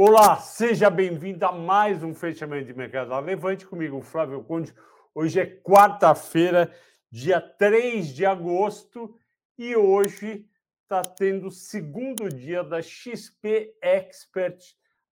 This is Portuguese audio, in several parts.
Olá, seja bem-vindo a mais um fechamento de mercado. Levante comigo, Flávio Conde. Hoje é quarta-feira, dia 3 de agosto, e hoje está tendo o segundo dia da XP Expert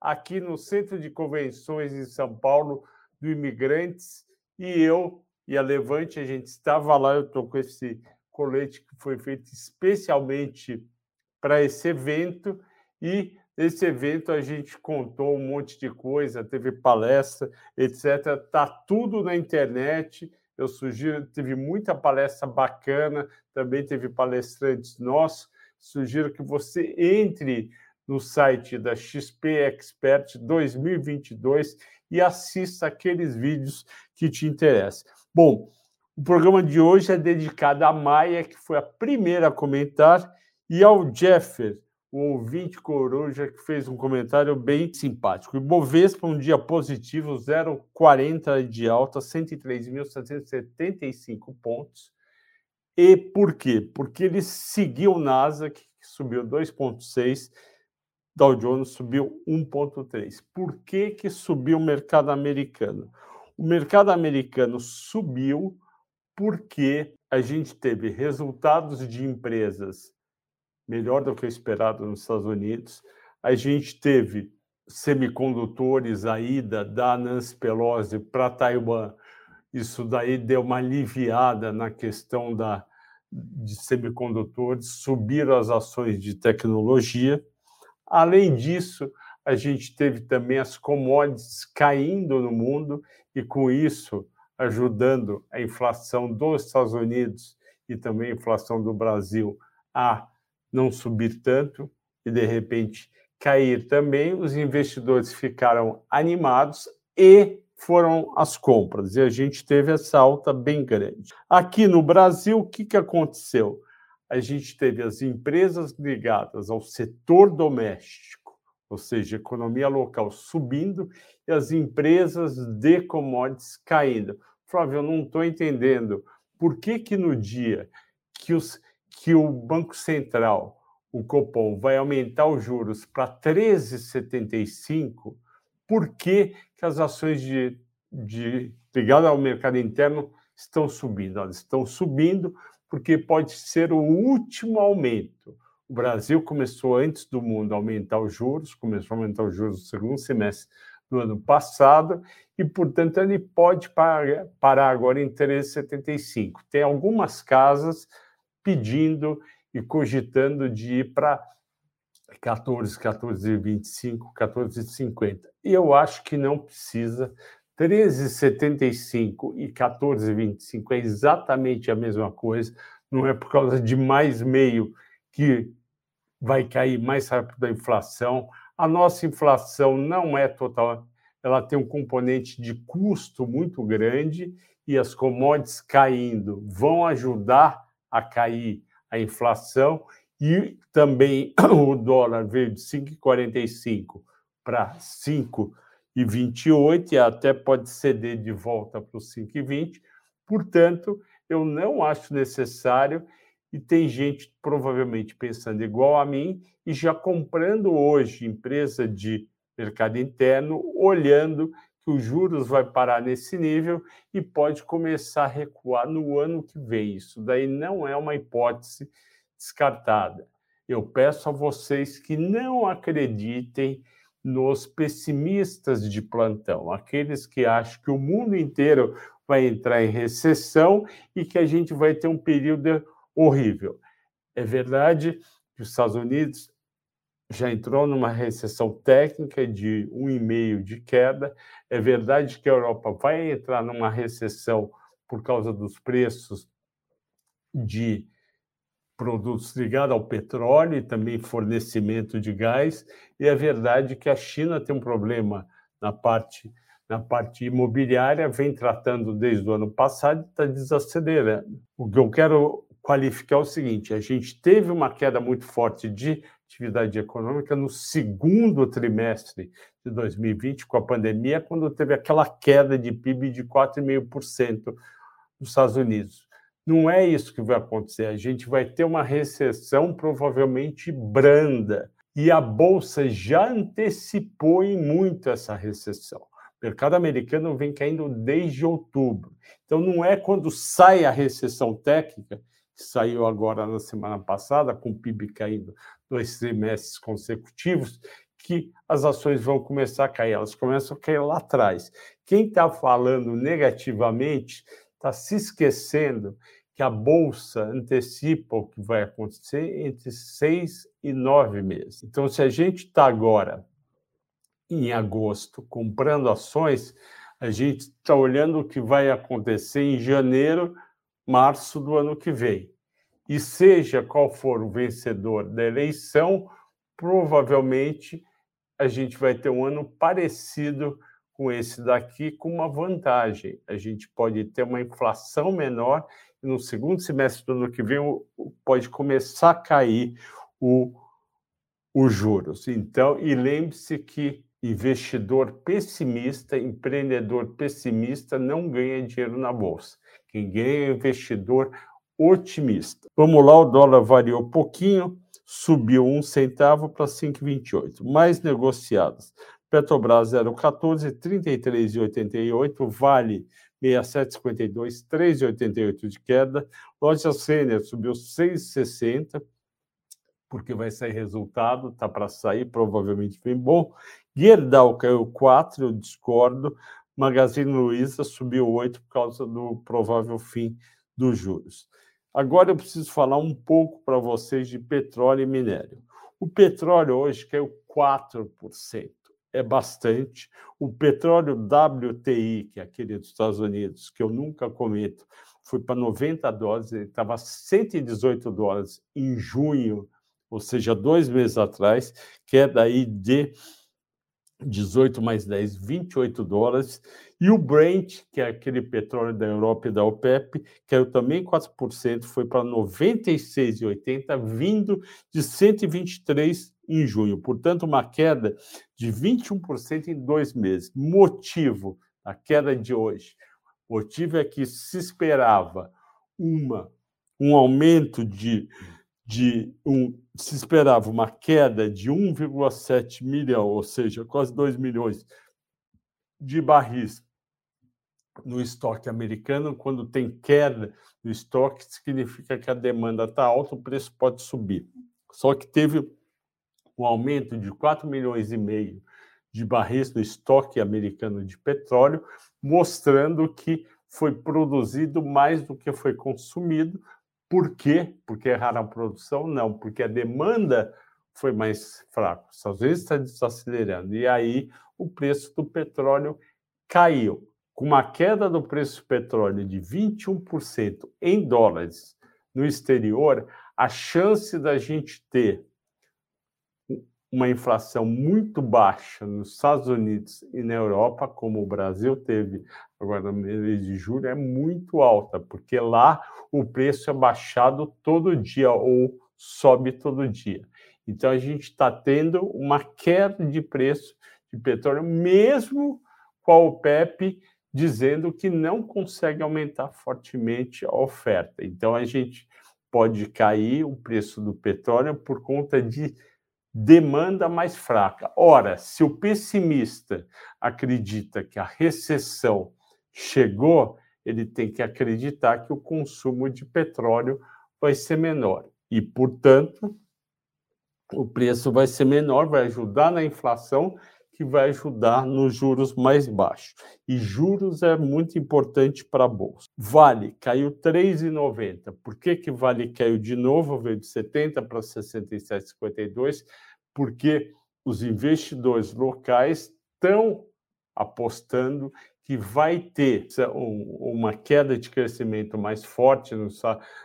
aqui no Centro de Convenções em São Paulo do Imigrantes. E eu e a Levante, a gente estava lá, eu estou com esse colete que foi feito especialmente para esse evento e Nesse evento a gente contou um monte de coisa, teve palestra, etc. Tá tudo na internet. Eu sugiro, teve muita palestra bacana, também teve palestrantes nossos. Sugiro que você entre no site da XP Expert 2022 e assista aqueles vídeos que te interessam. Bom, o programa de hoje é dedicado à Maia, que foi a primeira a comentar, e ao Jeffer, o ouvinte coruja que fez um comentário bem simpático. Ibovespa, um dia positivo, 0,40 de alta, 103.775 pontos. E por quê? Porque ele seguiu o Nasdaq, que subiu 2,6, Dow Jones subiu 1,3. Por que, que subiu o mercado americano? O mercado americano subiu porque a gente teve resultados de empresas melhor do que o esperado nos Estados Unidos. A gente teve semicondutores, a ida da Nancy Pelosi para Taiwan. Isso daí deu uma aliviada na questão da, de semicondutores, subiram as ações de tecnologia. Além disso, a gente teve também as commodities caindo no mundo e, com isso, ajudando a inflação dos Estados Unidos e também a inflação do Brasil a não subir tanto e, de repente, cair também, os investidores ficaram animados e foram as compras. E a gente teve essa alta bem grande. Aqui no Brasil, o que, que aconteceu? A gente teve as empresas ligadas ao setor doméstico, ou seja, economia local subindo, e as empresas de commodities caindo. Flávio, eu não estou entendendo por que, que no dia que os que o Banco Central, o Copom, vai aumentar os juros para 13,75, por que, que as ações de, de ligadas ao mercado interno estão subindo? Elas estão subindo porque pode ser o último aumento. O Brasil começou antes do mundo a aumentar os juros, começou a aumentar os juros no segundo semestre do ano passado, e, portanto, ele pode parar, agora em 13,75. Tem algumas casas pedindo e cogitando de ir para 14, 14,25, 14,50. E eu acho que não precisa. 13,75 e 14,25 é exatamente a mesma coisa. Não é por causa de mais meio que vai cair mais rápido a inflação. A nossa inflação não é total, ela tem um componente de custo muito grande e as commodities caindo vão ajudar a cair a inflação e também o dólar veio de 5,45 para 5,28 e até pode ceder de volta para os 5,20. Portanto, eu não acho necessário e tem gente provavelmente pensando igual a mim e já comprando hoje empresa de mercado interno, olhando que os juros vai parar nesse nível e pode começar a recuar no ano que vem. Isso daí não é uma hipótese descartada. Eu peço a vocês que não acreditem nos pessimistas de plantão, aqueles que acham que o mundo inteiro vai entrar em recessão e que a gente vai ter um período horrível. É verdade que os Estados Unidos já entrou numa recessão técnica de 1,5% de queda. É verdade que a Europa vai entrar numa recessão por causa dos preços de produtos ligados ao petróleo e também fornecimento de gás. E é verdade que a China tem um problema na parte na parte imobiliária, vem tratando desde o ano passado e está desacelerando. O que eu quero qualificar é o seguinte: a gente teve uma queda muito forte de atividade econômica no segundo trimestre de 2020, com a pandemia, quando teve aquela queda de PIB de 4,5% nos Estados Unidos. Não é isso que vai acontecer. A gente vai ter uma recessão provavelmente branda. E a bolsa já antecipou em muito essa recessão. O mercado americano vem caindo desde outubro. Então, não é quando sai a recessão técnica, que saiu agora na semana passada, com o PIB caindo dois trimestres consecutivos, que as ações vão começar a cair. Elas começam a cair lá atrás. Quem está falando negativamente está se esquecendo que a bolsa antecipa o que vai acontecer entre seis e nove meses. Então, se a gente está agora em agosto comprando ações, a gente está olhando o que vai acontecer em janeiro, março do ano que vem. E seja qual for o vencedor da eleição, provavelmente a gente vai ter um ano parecido com esse daqui, com uma vantagem. A gente pode ter uma inflação menor e no segundo semestre do ano que vem pode começar a cair o, os juros. Então, e lembre-se que investidor pessimista, empreendedor pessimista não ganha dinheiro na bolsa. Quem ganha é investidor otimista. Vamos lá, o dólar variou pouquinho, subiu um centavo para 5,28. Mais negociadas. Petrobras 0,14, 33,88. Vale 67,52, 3,88 de queda. Loja Sênior subiu 6,60, porque vai sair resultado, tá para sair, provavelmente bem bom. Gerdau caiu 4, eu discordo. Magazine Luiza subiu 8 por causa do provável fim dos juros. Agora eu preciso falar um pouco para vocês de petróleo e minério. O petróleo hoje caiu 4%. É bastante. O petróleo WTI, que é aquele dos Estados Unidos, que eu nunca comento, foi para 90 dólares, ele estava 118 dólares em junho, ou seja, dois meses atrás, que é daí de 18 mais 10, 28 dólares. E o Brent, que é aquele petróleo da Europa e da OPEP, caiu também 4%, foi para 96,80, vindo de 123 em junho. Portanto, uma queda de 21% em dois meses. Motivo da queda de hoje? Motivo é que se esperava uma, um aumento de de um, se esperava uma queda de 1,7 milhão, ou seja, quase 2 milhões de barris no estoque americano. Quando tem queda no estoque, significa que a demanda está alta, o preço pode subir. Só que teve um aumento de 4 milhões e meio de barris no estoque americano de petróleo, mostrando que foi produzido mais do que foi consumido, por quê? Porque erraram a produção? Não, porque a demanda foi mais fraca. Estados Unidos está desacelerando. E aí o preço do petróleo caiu. Com uma queda do preço do petróleo de 21% em dólares no exterior, a chance da gente ter uma inflação muito baixa nos Estados Unidos e na Europa, como o Brasil teve agora no mês de julho, é muito alta, porque lá o preço é baixado todo dia ou sobe todo dia. Então a gente está tendo uma queda de preço de petróleo, mesmo com a OPEP dizendo que não consegue aumentar fortemente a oferta. Então a gente pode cair o preço do petróleo por conta de demanda mais fraca. Ora, se o pessimista acredita que a recessão chegou, ele tem que acreditar que o consumo de petróleo vai ser menor. E, portanto, o preço vai ser menor, vai ajudar na inflação, que vai ajudar nos juros mais baixos. E juros é muito importante para a Bolsa. Vale caiu 3,90. Por que, que Vale caiu de novo? Veio de 70 para 67,52 porque os investidores locais estão apostando que vai ter uma queda de crescimento mais forte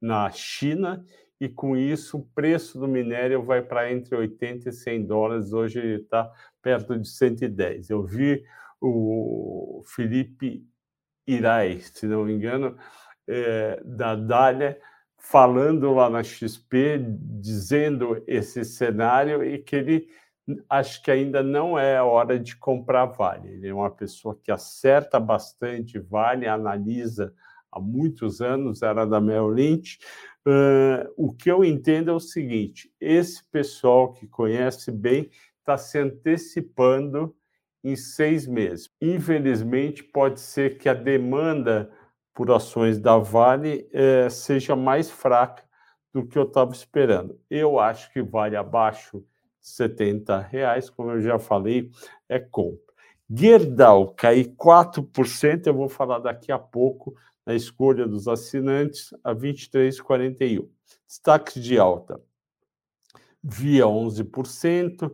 na China e com isso o preço do minério vai para entre 80 e 100 dólares. Hoje ele está perto de 110. Eu vi o Felipe Irai, se não me engano, é, da Dália, falando lá na XP, dizendo esse cenário e que ele acho que ainda não é hora de comprar Vale. Ele é uma pessoa que acerta bastante Vale, analisa há muitos anos, era da Merrill Lynch, Uh, o que eu entendo é o seguinte: esse pessoal que conhece bem está se antecipando em seis meses. Infelizmente, pode ser que a demanda por ações da Vale eh, seja mais fraca do que eu estava esperando. Eu acho que vale abaixo de 70 reais, como eu já falei, é compra. Gerdau cair 4%, eu vou falar daqui a pouco na escolha dos assinantes, a 23,41. Destaques de alta. Via 11%,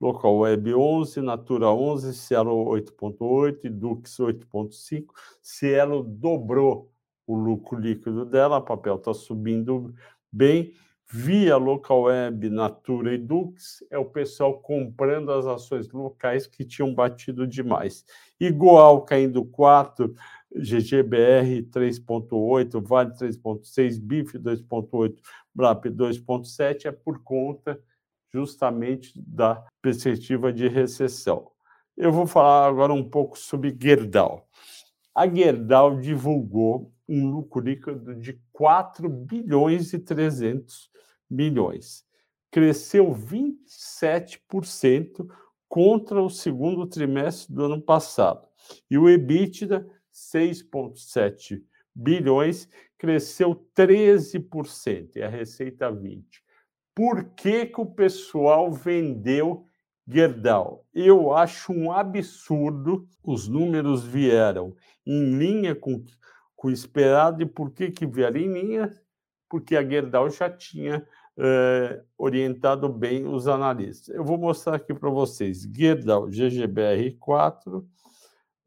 Local Web 11, Natura 11, Cielo 8.8 Dux 8.5. Cielo dobrou o lucro líquido dela, papel está subindo bem via local web, Natura e Dux, é o pessoal comprando as ações locais que tinham batido demais. Igual caindo 4, GGBR 3.8, Vale 3.6, BIF 2.8, BRAP 2.7 é por conta justamente da perspectiva de recessão. Eu vou falar agora um pouco sobre Gerdau. A Gerdau divulgou um lucro líquido de 4 bilhões e 300 milhões. Cresceu 27% contra o segundo trimestre do ano passado. E o EBITDA, 6,7 bilhões, cresceu 13%, e a receita 20%. Por que, que o pessoal vendeu Gerdau? Eu acho um absurdo. Os números vieram em linha com, o esperado. E por que, que vieram em linha? Porque a Gerdau já tinha eh, orientado bem os analistas. Eu vou mostrar aqui para vocês. Gerdau GGBR4,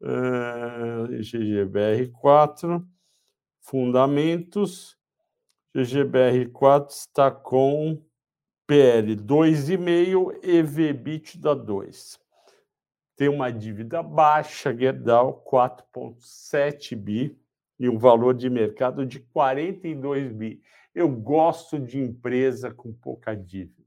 eh, GGBR4, fundamentos. GGBR4 está com PL 2,5 e VBITDA 2. Tem uma dívida baixa, Gerdau 4,7 bi e um valor de mercado de 42 bi. Eu gosto de empresa com pouca dívida.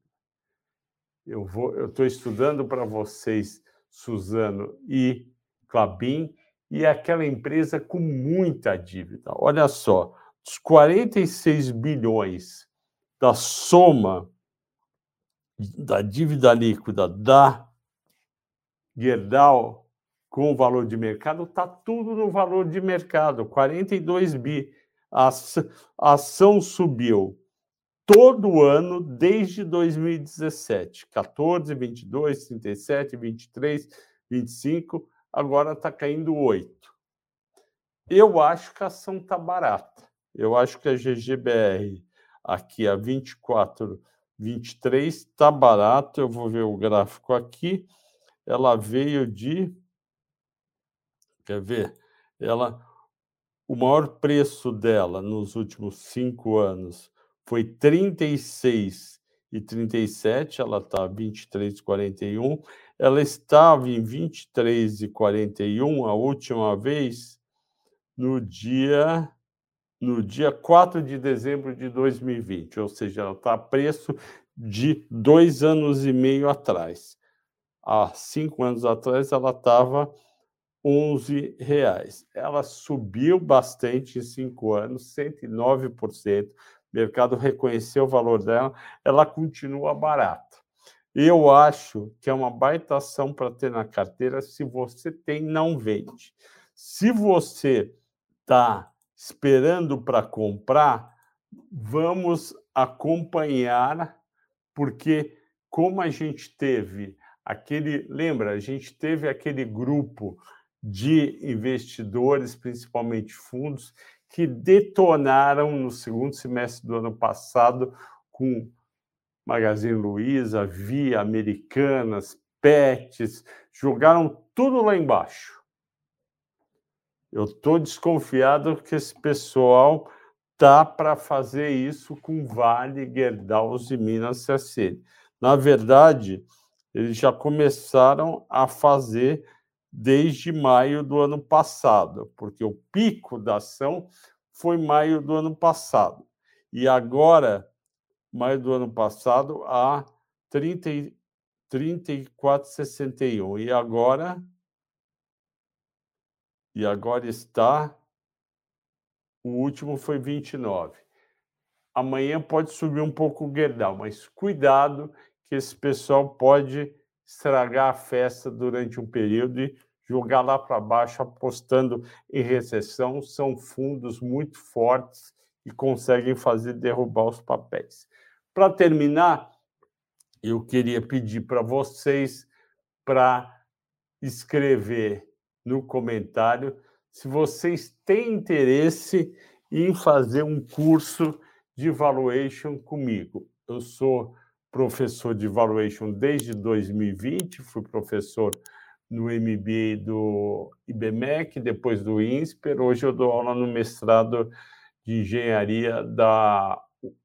Eu vou, eu estou estudando para vocês, Suzano e Clabin, e é aquela empresa com muita dívida. Olha só, os 46 bilhões da soma da dívida líquida da Gerdau com o valor de mercado, está tudo no valor de mercado, 42 bi. A ação subiu todo ano desde 2017, 14, 22, 37, 23, 25, agora está caindo 8. Eu acho que a ação está barata. Eu acho que a GGBR aqui a 24, 23 está barato. Eu vou ver o gráfico aqui. Ela veio de. Quer ver? Ela o maior preço dela nos últimos cinco anos foi 36 e 37, ela está 23,41. Ela estava em 23,41 a última vez no dia no dia 4 de dezembro de 2020, ou seja, ela está a preço de dois anos e meio atrás. Há cinco anos atrás, ela estava 11 reais. Ela subiu bastante em cinco anos, 109%. O mercado reconheceu o valor dela, ela continua barata. Eu acho que é uma baita ação para ter na carteira. Se você tem, não vende. Se você está esperando para comprar, vamos acompanhar, porque como a gente teve aquele, lembra, a gente teve aquele grupo de investidores, principalmente fundos, que detonaram no segundo semestre do ano passado com Magazine Luiza, Via, Americanas, Pets, jogaram tudo lá embaixo. Eu estou desconfiado que esse pessoal tá para fazer isso com Vale, Gerdau e Minas CSN. Na verdade, eles já começaram a fazer desde maio do ano passado, porque o pico da ação foi maio do ano passado. E agora, maio do ano passado, a 34,61. E agora e agora está o último foi 29. amanhã pode subir um pouco o Gerdau, mas cuidado que esse pessoal pode estragar a festa durante um período e jogar lá para baixo apostando em recessão. São fundos muito fortes e conseguem fazer derrubar os papéis. Para terminar, eu queria pedir para vocês para escrever no comentário se vocês têm interesse em fazer um curso de valuation comigo. Eu sou professor de valuation desde 2020, fui professor no MBA do IBMEC, depois do INSPER. Hoje eu dou aula no mestrado de engenharia da,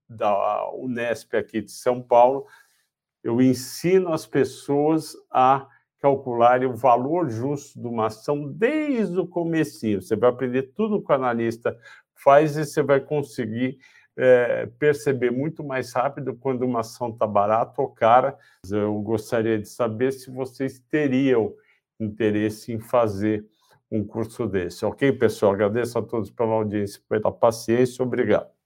da Unesp aqui de São Paulo. Eu ensino as pessoas a calcular o valor justo de uma ação desde o começo. Você vai aprender tudo que o analista faz e você vai conseguir é, perceber muito mais rápido quando uma ação está barata ou cara. Eu gostaria de saber se vocês teriam interesse em fazer um curso desse. Ok, pessoal? Agradeço a todos pela audiência, pela paciência. Obrigado.